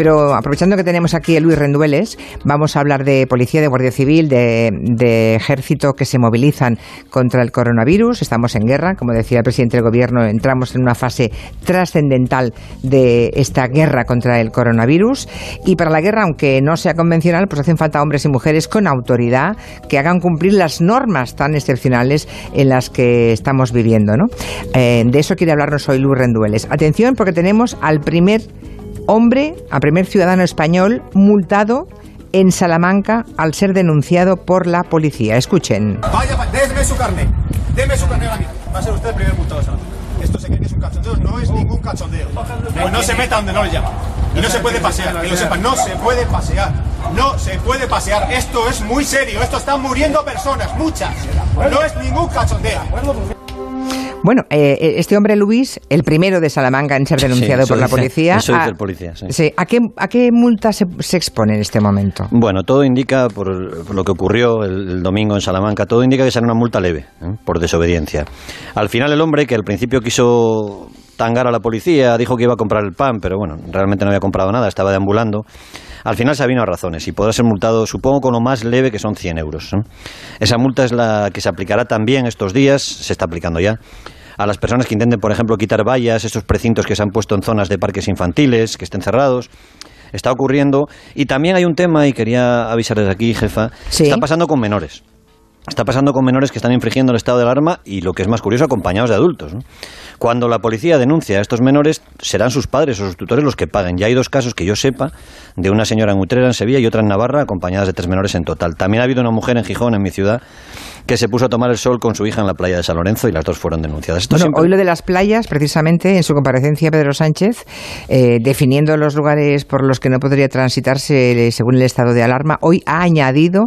Pero aprovechando que tenemos aquí a Luis Rendueles, vamos a hablar de policía, de guardia civil, de, ejército que se movilizan contra el coronavirus. Estamos en guerra, como decía el presidente del gobierno, entramos en una fase trascendental de esta guerra contra el coronavirus. Y para la guerra, aunque no sea convencional, pues hacen falta hombres y mujeres con autoridad que hagan cumplir las normas tan excepcionales en las que estamos viviendo. ¿no? Eh, de eso quiere hablarnos hoy Luis Rendueles. Atención, porque tenemos al primer hombre, al primer ciudadano español multado en Salamanca al ser denunciado por la policía. Escuchen. Vaya, déme su carne. Deme su carne ahora mismo. Va a ser usted el primer multado de Salamanca. Esto se cree que es un cachondeo, no es ningún cachondeo. Pues no se meta donde no le llama. Y no se puede pasear, que lo sepan, no se puede pasear. No se puede pasear. Esto es muy serio, esto están muriendo personas, muchas. No es ningún cachondeo. Bueno, eh, este hombre Luis, el primero de Salamanca en ser denunciado Sí, por la policía. eso dice a- el policía, sí. sí, ¿a, qué, ¿A qué multa se, se expone en este momento? Bueno, todo indica, por, por lo que ocurrió el, el domingo en Salamanca, todo indica que será una multa leve, ¿eh? por desobediencia. Al final el hombre, que al principio quiso tangar a la policía, dijo que iba a comprar el pan, pero bueno, realmente no había comprado nada, estaba deambulando. Al final se vino a razones y podrá ser multado, supongo, con lo más leve que son 100 euros. ¿eh? Esa multa es la que se aplicará también estos días, se está aplicando ya, a las personas que intenten, por ejemplo, quitar vallas, esos precintos que se han puesto en zonas de parques infantiles, que estén cerrados. Está ocurriendo. Y también hay un tema, y quería avisarles aquí, jefa, Sí. está pasando con menores. Está pasando con menores que están infringiendo el estado de alarma y lo que es más curioso, acompañados de adultos. ¿no? Cuando la policía denuncia a estos menores, serán sus padres o sus tutores los que paguen. Ya hay dos casos que yo sepa, de una señora en Utrera, en Sevilla, y otra en Navarra, acompañadas de tres menores en total. También ha habido una mujer en Gijón, en mi ciudad, que se puso a tomar el sol con su hija en la playa de San Lorenzo y las dos fueron denunciadas. Esto Bueno, siempre- hoy lo de las playas, precisamente en su comparecencia Pedro Sánchez, eh, definiendo los lugares por los que no podría transitarse eh, según el estado de alarma, hoy ha añadido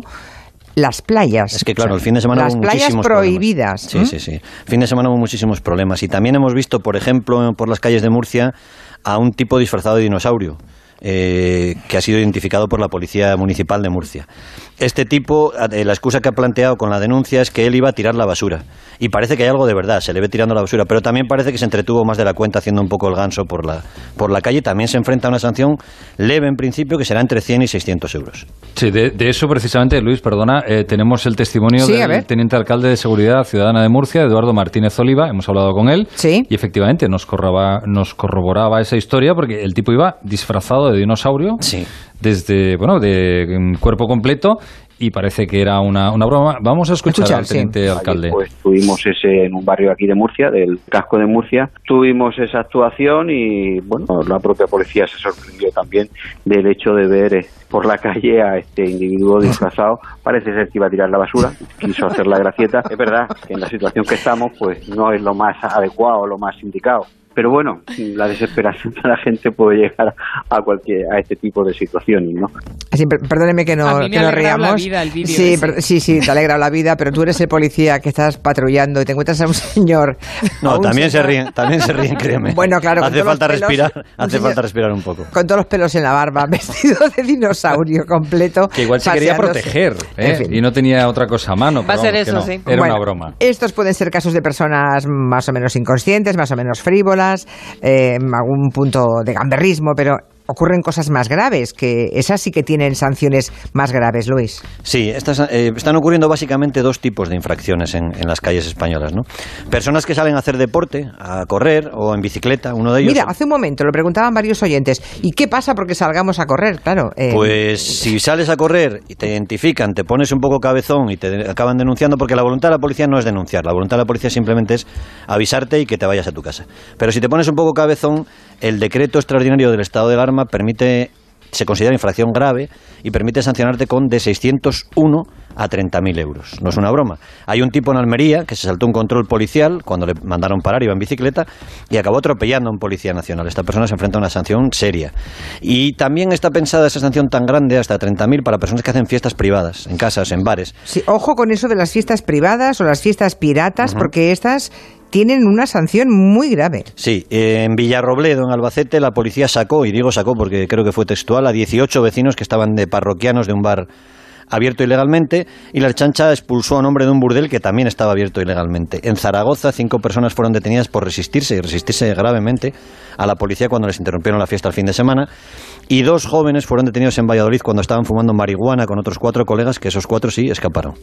las playas. Es que claro, el fin de semana Las hubo playas muchísimos prohibidas. problemas. Sí, sí, sí. Fin de semana hubo muchísimos problemas. Y también hemos visto, por ejemplo, por las calles de Murcia, a un tipo disfrazado de dinosaurio. Eh, que ha sido identificado por la Policía Municipal de Murcia. Este tipo, eh, la excusa que ha planteado con la denuncia es que él iba a tirar la basura. Y parece que hay algo de verdad, se le ve tirando la basura, pero también parece que se entretuvo más de la cuenta haciendo un poco el ganso por la, por la calle. También se enfrenta a una sanción leve en principio, que será entre 100 y 600 euros. Sí, de, de eso precisamente, Luis, perdona, eh, tenemos el testimonio Sí, del teniente alcalde de Seguridad Ciudadana de Murcia, Eduardo Martínez Oliva, hemos hablado con él, Sí. y efectivamente nos, corroba- nos corroboraba esa historia porque el tipo iba disfrazado de dinosaurio, Sí. desde, bueno, de mm, cuerpo completo, y parece que era una, una broma. Vamos a escuchar, Escuchar, al sí. teniente alcalde. Pues tuvimos ese en un barrio aquí de Murcia, del casco de Murcia, tuvimos esa actuación y bueno, la propia policía se sorprendió también del hecho de ver eh, por la calle a este individuo disfrazado. Parece ser que iba a tirar la basura, quiso hacer la gracieta. Es verdad que en la situación que estamos, pues no es lo más adecuado, lo más indicado. Pero bueno, la desesperación de la gente puede llegar a cualquier a este tipo de situaciones, ¿no? Per- perdóneme que, no, A mí me que nos alegrado la reamos. vida el vídeo sí, ese. sí, sí, te ha alegrado la vida, pero tú eres el policía que estás patrullando y te encuentras a un señor. No, un también se ríen, también se ríen, créeme. Bueno, claro, Hace falta pelos, respirar, un hace señor- falta respirar un poco. Con todos los pelos en la barba, vestido de dinosaurio completo. Que igual se quería proteger ¿eh? En fin. y no tenía otra cosa a mano. Va a pero ser eso, no, sí. Era Bueno, una broma. Estos pueden ser casos de personas más o menos inconscientes, más o menos frívolas, eh, algún punto de gamberrismo, pero ocurren cosas más graves, que esas sí que tienen sanciones más graves, Luis. Sí, estas, eh, están ocurriendo básicamente dos tipos de infracciones en, en las calles españolas, ¿no? Personas que salen a hacer deporte, a correr o en bicicleta, uno de ellos. Mira, hace un momento lo preguntaban varios oyentes. ¿Y qué pasa porque salgamos a correr? Claro. eh, Pues si sales a correr y te identifican, te pones un poco cabezón y te acaban denunciando, porque la voluntad de la policía no es denunciar, la voluntad de la policía simplemente es avisarte y que te vayas a tu casa. Pero si te pones un poco cabezón, el decreto extraordinario del estado de alarma permite, se considera infracción grave y permite sancionarte con de 601 a 30.000 euros. No es una broma. Hay un tipo en Almería que se saltó un control policial cuando le mandaron parar, iba en bicicleta y acabó atropellando a un policía nacional. Esta persona se enfrenta a una sanción seria. Y también está pensada esa sanción tan grande, hasta 30.000, para personas que hacen fiestas privadas, en casas, en bares. sí, ojo con eso de las fiestas privadas o las fiestas piratas, porque estas tienen una sanción muy grave. Sí, en Villarrobledo, en Albacete, la policía sacó, y digo sacó porque creo que fue textual, a 18 vecinos que estaban de parroquianos de un bar abierto ilegalmente y la chancha expulsó a un hombre de un burdel que también estaba abierto ilegalmente. En Zaragoza, cinco personas fueron detenidas por resistirse y resistirse gravemente a la policía cuando les interrumpieron la fiesta el fin de semana. Y dos jóvenes fueron detenidos en Valladolid cuando estaban fumando marihuana con otros cuatro colegas, que esos cuatro sí escaparon.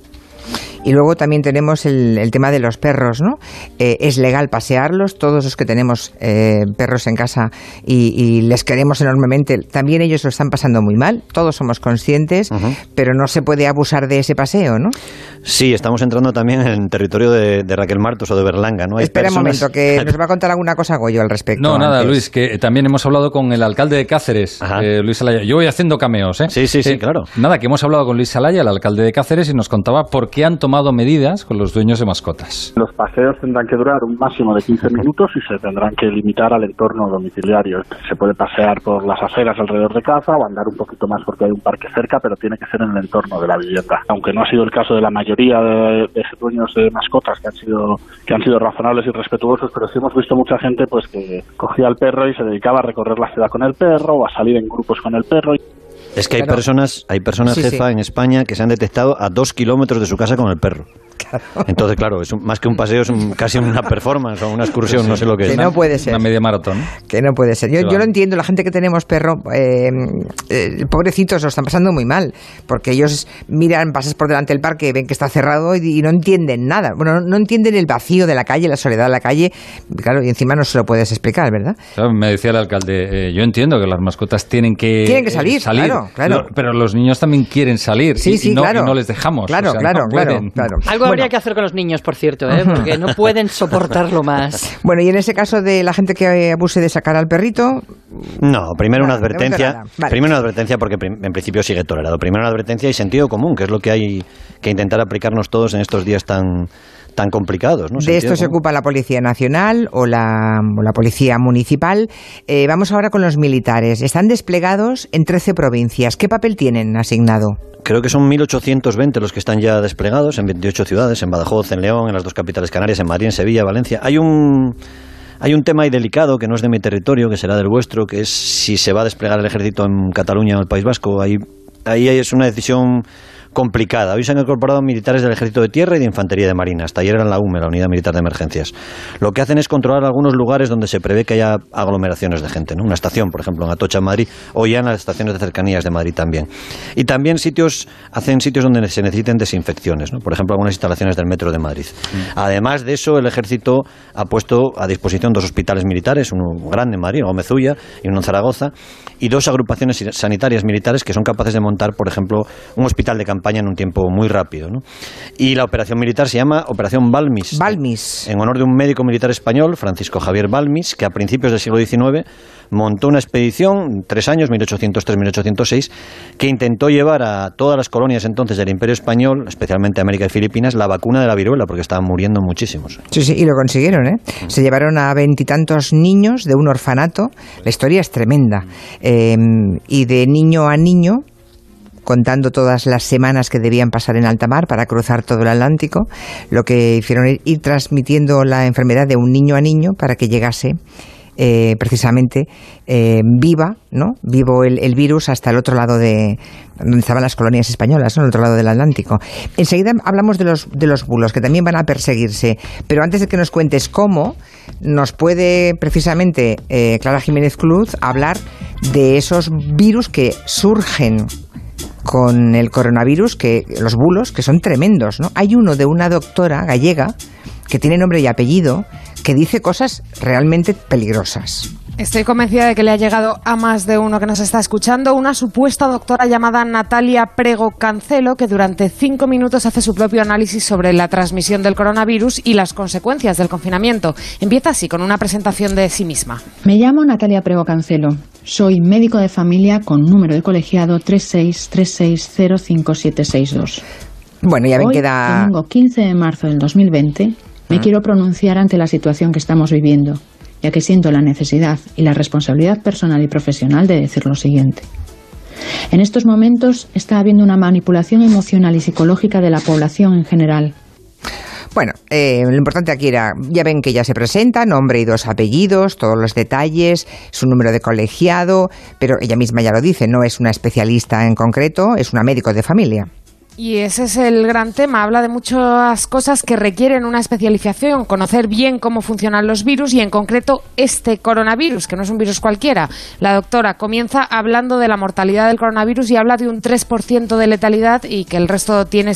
Y luego también tenemos el, el tema de los perros, ¿no? Eh, es legal pasearlos, todos los que tenemos eh, perros en casa y, y, les queremos enormemente, también ellos lo están pasando muy mal, todos somos conscientes, uh -huh. pero no se puede abusar de ese paseo, ¿no? Sí, estamos entrando también en territorio de, de Raquel Martos o de Berlanga, ¿no? Hay Espera personas... un momento, que nos va a contar alguna cosa Goyo al respecto. No, nada, antes. Luis, que también hemos hablado con el alcalde de Cáceres, eh, Luis Alaya. Yo voy haciendo cameos, ¿eh? Sí, sí, sí, claro. Nada, que hemos hablado con Luis Alaya, el alcalde de Cáceres, y nos contaba por qué han tomado medidas con los dueños de mascotas. Los paseos tendrán que durar un máximo de 15 minutos y se tendrán que limitar al entorno domiciliario. Se puede pasear por las aceras alrededor de casa o andar un poquito más porque hay un parque cerca, pero tiene que ser en el entorno de la vivienda. Aunque no ha sido el caso de la mayoría de, de dueños de mascotas que han sido que han sido razonables y respetuosos, pero sí hemos visto mucha gente pues que cogía al perro y se dedicaba a recorrer la ciudad con el perro o a salir en grupos con el perro. Es que hay claro. personas, hay personas sí, jefa sí. en España que se han detectado a dos kilómetros de su casa con el perro. Claro. Entonces, claro, es un, más que un paseo, es un, casi una performance o una excursión, no sé lo que, que es. Que no puede ser. Una media maratón. Que no puede ser. Yo, yo lo entiendo, la gente que tenemos perro, eh, eh, pobrecitos, lo están pasando muy mal, porque ellos miran, pasas por delante del parque, ven que está cerrado y, y no entienden nada. Bueno, no, no, entienden el vacío de la calle, la soledad de la calle, claro, y encima no se lo puedes explicar, ¿verdad? Claro, me decía el alcalde, eh, yo entiendo que las mascotas tienen que, tienen que salir, salir. claro, claro. No, pero los niños también quieren salir sí, y, sí, y, no, claro. y no les dejamos. Claro, o sea, claro, no claro, claro. Algo bueno. habría que hacer con los niños, por cierto, ¿eh? porque no pueden soportarlo más. Bueno, y en ese caso de la gente que abuse de sacar al perrito. No, primero nada, una advertencia. Vale. Primero una advertencia porque en principio sigue tolerado. Primero una advertencia y sentido común, que es lo que hay que intentar aplicarnos todos en estos días tan tan complicados. ¿no? De esto se ocupa la Policía Nacional o la, o la Policía Municipal. Eh, vamos ahora con los militares. Están desplegados en 13 provincias. ¿Qué papel tienen asignado? Creo que son 1.820 los que están ya desplegados en 28 ciudades, en Badajoz, en León, en las dos capitales canarias, en Madrid, en Sevilla, Valencia. Hay un... Hay un tema ahí delicado que no es de mi territorio, que será del vuestro, que es si se va a desplegar el ejército en Cataluña o el País Vasco. Ahí, ahí es una decisión complicada. Hoy se han incorporado militares del Ejército de Tierra y de Infantería de Marina. Hasta ayer eran la UME, la Unidad Militar de Emergencias. Lo que hacen es controlar algunos lugares donde se prevé que haya aglomeraciones de gente. ¿no? Una estación, por ejemplo, en Atocha, en Madrid, o ya en las estaciones de cercanías de Madrid también. Y también sitios, hacen sitios donde se necesiten desinfecciones. ¿no? Por ejemplo, algunas instalaciones del Metro de Madrid. Mm. Además de eso, el Ejército ha puesto a disposición dos hospitales militares, uno grande en Madrid, Gómezulla, y uno en Zaragoza, y dos agrupaciones sanitarias militares que son capaces de montar, por ejemplo, un hospital de campaña en un tiempo muy rápido. ¿no? Y la operación militar se llama Operación Balmis. Balmis. En honor de un médico militar español, Francisco Javier Balmis, que a principios del siglo XIX montó una expedición, tres años, 1803-1806, que intentó llevar a todas las colonias entonces del Imperio Español, especialmente América y Filipinas, la vacuna de la viruela, porque estaban muriendo muchísimos. Sí, sí, y lo consiguieron, ¿eh? Se llevaron a veintitantos niños de un orfanato. La historia es tremenda. Eh, y de niño a niño contando todas las semanas que debían pasar en alta mar para cruzar todo el Atlántico, lo que hicieron ir, ir transmitiendo la enfermedad de un niño a niño para que llegase eh, precisamente eh, viva, ¿no? Vivo el, virus hasta el otro lado de donde estaban las colonias españolas, ¿no? El otro lado del Atlántico. Enseguida hablamos de los de los bulos que también van a perseguirse, pero antes de que nos cuentes cómo, nos puede precisamente eh, Clara Jiménez Cruz hablar de esos virus que surgen con el coronavirus, que los bulos, que son tremendos, ¿no? Hay uno de una doctora gallega que tiene nombre y apellido que dice cosas realmente peligrosas. Estoy convencida de que le ha llegado a más de uno que nos está escuchando una supuesta doctora llamada Natalia Prego Cancelo que durante cinco minutos hace su propio análisis sobre la transmisión del coronavirus y las consecuencias del confinamiento. Empieza así con una presentación de sí misma. Me llamo Natalia Prego Cancelo. Soy médico de familia con número de colegiado 363605762. Bueno, ya ven Hoy, que da... domingo 15 de marzo del 2020, me Ah. quiero pronunciar ante la situación que estamos viviendo, ya que siento la necesidad y la responsabilidad personal y profesional de decir lo siguiente. En estos momentos está habiendo una manipulación emocional y psicológica de la población en general. Bueno, eh, lo importante aquí era, ya ven que ya se presenta, nombre y dos apellidos, todos los detalles, su número de colegiado, pero ella misma ya lo dice, no es una especialista en concreto, es una médico de familia. Y ese es el gran tema. Habla de muchas cosas que requieren una especialización, conocer bien cómo funcionan los virus y en concreto este coronavirus, que no es un virus cualquiera. La doctora comienza hablando de la mortalidad del coronavirus y habla de un 3% de letalidad y que el resto tiene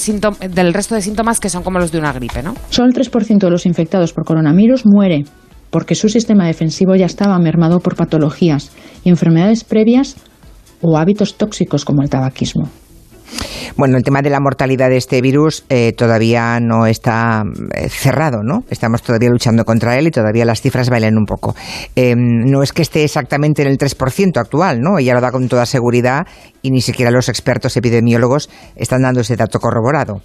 del resto de síntomas que son como los de una gripe, ¿no? Solo el 3% de los infectados por coronavirus muere porque su sistema defensivo ya estaba mermado por patologías y enfermedades previas o hábitos tóxicos como el tabaquismo. Bueno, el tema de la mortalidad de este virus eh, todavía no está eh, cerrado, ¿no? Estamos todavía luchando contra él y todavía las cifras bailan un poco. Em, no es que esté exactamente en el 3% actual, ¿no? Ella lo da con toda seguridad y ni siquiera los expertos epidemiólogos están dando ese dato corroborado.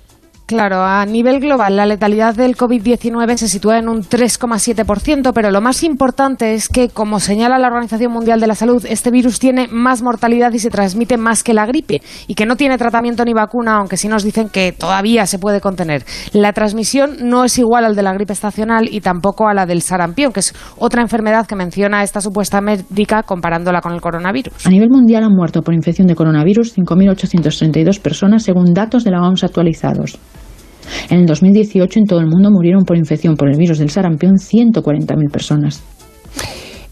Claro, a nivel global la letalidad del COVID-19 se sitúa en un 3,7%, pero lo más importante es que, como señala la Organización Mundial de la Salud, este virus tiene más mortalidad y se transmite más que la gripe y que no tiene tratamiento ni vacuna, aunque sí nos dicen que todavía se puede contener. La transmisión no es igual al de la gripe estacional y tampoco a la del sarampión, que es otra enfermedad que menciona esta supuesta médica comparándola con el coronavirus. A nivel mundial han muerto por infección de coronavirus 5.832 personas según datos de la OMS actualizados. En el 2018 en todo el mundo murieron por infección por el virus del sarampión 140.000 personas.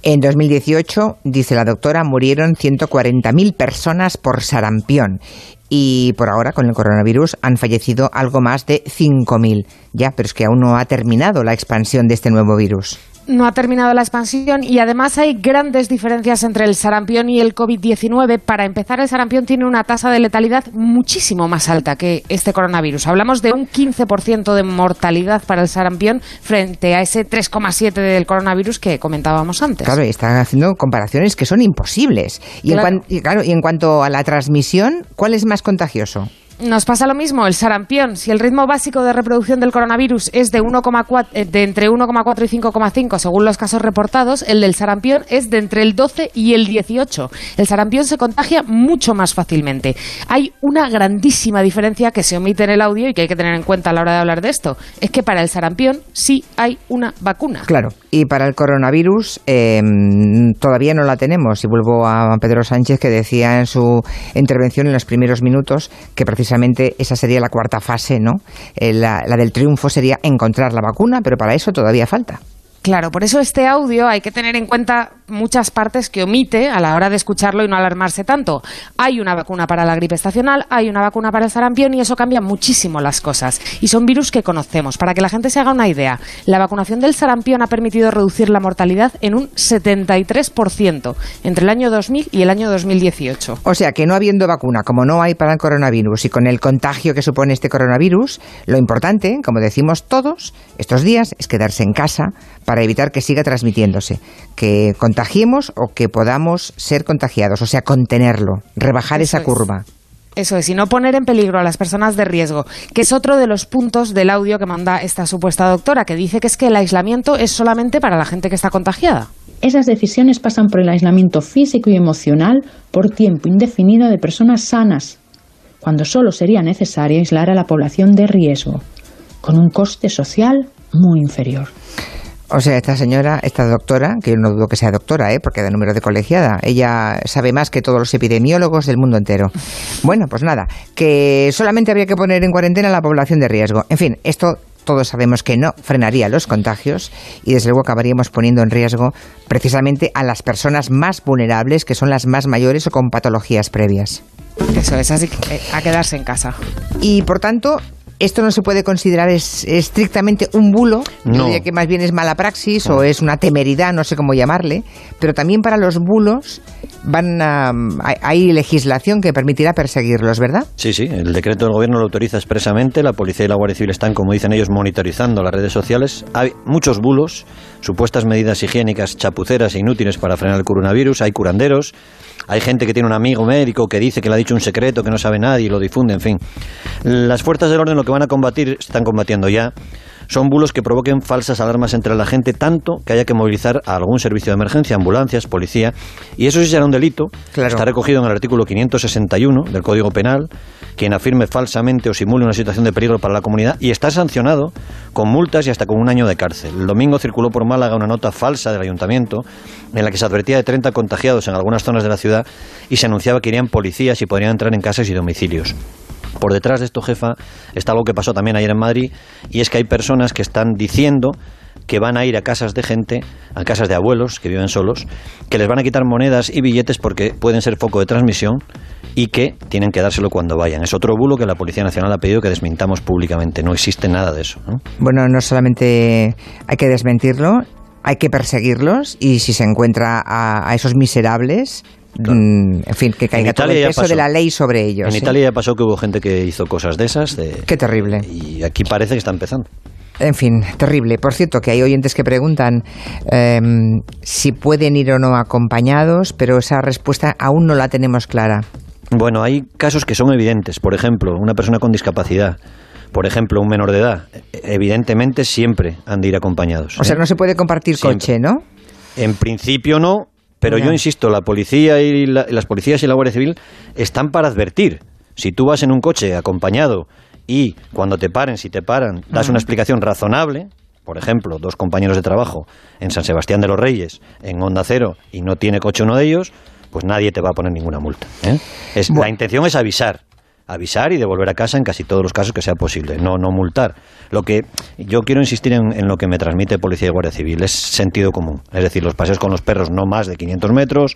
En 2018, dice la doctora, murieron 140.000 personas por sarampión y por ahora con el coronavirus han fallecido algo más de 5.000. Ya, pero es que aún no ha terminado la expansión de este nuevo virus no ha terminado la expansión y además hay grandes diferencias entre el sarampión y el COVID-19. Para empezar, el sarampión tiene una tasa de letalidad muchísimo más alta que este coronavirus. Hablamos de un 15% de mortalidad para el sarampión frente a ese 3,7% del coronavirus que comentábamos antes. Claro, y están haciendo comparaciones que son imposibles. Y, claro, y en cuanto a la transmisión, ¿cuál es más contagioso? Nos pasa lo mismo, el sarampión. Si el ritmo básico de reproducción del coronavirus es de, 1,4, eh, de entre 1,4 y 5,5 según los casos reportados, el del sarampión es de entre el 12 y el 18. El sarampión se contagia mucho más fácilmente. Hay una grandísima diferencia que se omite en el audio y que hay que tener en cuenta a la hora de hablar de esto. Es que para el sarampión sí hay una vacuna. Claro, y para el coronavirus em, todavía no la tenemos. Y vuelvo a Pedro Sánchez que decía en su intervención en los primeros minutos que precisamente precisamente esa sería la cuarta fase, ¿no? Eh, la, la del triunfo sería encontrar la vacuna, pero para eso todavía falta. Claro, por eso este audio hay que tener en cuenta muchas partes que omite a la hora de escucharlo y no alarmarse tanto. Hay una vacuna para la gripe estacional, hay una vacuna para el sarampión y eso cambia muchísimo las cosas. Y son virus que conocemos. Para que la gente se haga una idea, la vacunación del sarampión ha permitido reducir la mortalidad en un 73% entre el año 2000 y el año 2018. O sea que no habiendo vacuna, como no hay para el coronavirus y con el contagio que supone este coronavirus, lo importante, como decimos todos estos días, es quedarse en casa para evitar que siga transmitiéndose, que contagiemos o que podamos ser contagiados, o sea, contenerlo, rebajar esa curva. Eso es, y no poner en peligro a las personas de riesgo, que es otro de los puntos del audio que manda esta supuesta doctora, que dice que es que el aislamiento es solamente para la gente que está contagiada. Esas decisiones pasan por el aislamiento físico y emocional por tiempo indefinido de personas sanas, cuando solo sería necesario aislar a la población de riesgo, con un coste social muy inferior. O sea, esta señora, esta doctora, que yo no dudo que sea doctora, ¿eh? porque de número de colegiada, ella sabe más que todos los epidemiólogos del mundo entero. Bueno, pues nada, que solamente habría que poner en cuarentena a la población de riesgo. En fin, esto todos sabemos que no frenaría los contagios y desde luego acabaríamos poniendo en riesgo precisamente a las personas más vulnerables, que son las más mayores o con patologías previas. Eso es, así que eh, a quedarse en casa. Y por tanto, esto no se puede considerar estrictamente un bulo, no. que más bien es mala praxis o es una temeridad, no sé cómo llamarle, pero también para los bulos van hay legislación que permitirá perseguirlos, ¿verdad? Sí, sí, el decreto del gobierno lo autoriza expresamente, la policía y la Guardia Civil están, como dicen ellos, monitorizando las redes sociales. Hay muchos bulos, supuestas medidas higiénicas chapuceras e inútiles para frenar el coronavirus, hay curanderos, hay gente que tiene un amigo médico que dice que le ha dicho un secreto que no sabe nadie y lo difunde, en fin. Las fuerzas del orden lo que van a combatir, están combatiendo ya, son bulos que provoquen falsas alarmas entre la gente, tanto que haya que movilizar a algún servicio de emergencia, ambulancias, policía, y eso sí será un delito. Está recogido en el artículo 561 del Código Penal, quien afirme falsamente o simule una situación de peligro para la comunidad, y está sancionado con multas y hasta con un año de cárcel. El domingo circuló por Málaga una nota falsa del ayuntamiento en la que se advertía de 30 contagiados en algunas zonas de la ciudad y se anunciaba que irían policías y podrían entrar en casas y domicilios. Por detrás de esto, jefa, está algo que pasó también ayer en Madrid, y es que hay personas que están diciendo que van a ir a casas de gente, a casas de abuelos que viven solos, que les van a quitar monedas y billetes porque pueden ser foco de transmisión y que tienen que dárselo cuando vayan. Es otro bulo que la Policía Nacional ha pedido que desmintamos públicamente. No existe nada de eso. ¿no? Bueno, no solamente hay que desmentirlo, hay que perseguirlos y si se encuentra a esos miserables, mm, en fin, que caiga todo el peso pasó. de la ley sobre ellos. En ¿sí? Italia ya pasó que hubo gente que hizo cosas de esas. De, Qué terrible. y aquí parece que está empezando. En fin, terrible. Por cierto, que hay oyentes que preguntan em, si pueden ir o no acompañados, pero esa respuesta aún no la tenemos clara. Bueno, hay casos que son evidentes. Por ejemplo, una persona con discapacidad. Por ejemplo, un menor de edad. Evidentemente siempre han de ir acompañados. O sea, ¿eh? no se puede compartir Siempre. coche, ¿no? En principio no, pero yo insisto, la policía y la- las policías y la Guardia Civil están para advertir. Si tú vas en un coche acompañado y cuando te paren, si te paran, das una explicación razonable, por ejemplo, dos compañeros de trabajo en San Sebastián de los Reyes, en Onda Cero, y no tiene coche uno de ellos, pues nadie te va a poner ninguna multa. ¿eh? Es, la intención es avisar. Avisar y devolver a casa en casi todos los casos que sea posible, no, no multar. Lo que yo quiero insistir en, en lo que me transmite Policía y Guardia Civil es sentido común. Es decir, los paseos con los perros no más de 500 metros,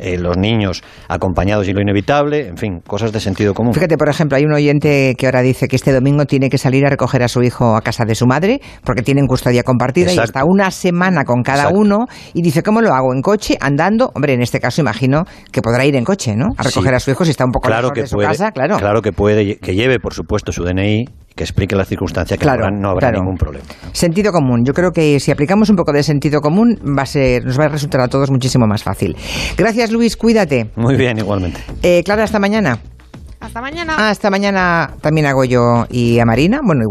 eh, los niños acompañados y lo inevitable, en fin, cosas de sentido común. Fíjate, por ejemplo, hay un oyente que ahora dice que este domingo tiene que salir a recoger a su hijo a casa de su madre porque tienen custodia compartida y está una semana con cada Exacto. uno y dice, ¿cómo lo hago? ¿En coche? ¿Andando? Hombre, en este caso imagino que podrá ir en coche, ¿no? A recoger Sí. a su hijo si está un poco claro lejos que de su puede, casa, claro. que puede, que lleve, por supuesto, su DNI, que explique las circunstancias, que Claro, no habrá, no habrá claro. ningún problema. Sentido común. Yo creo que si aplicamos un poco de sentido común va a ser, nos va a resultar a todos muchísimo más fácil. Gracias, Luis. Cuídate. Muy bien, igualmente. Eh, Clara, hasta mañana. Hasta mañana. Ah, hasta mañana también hago yo y a Marina. Bueno,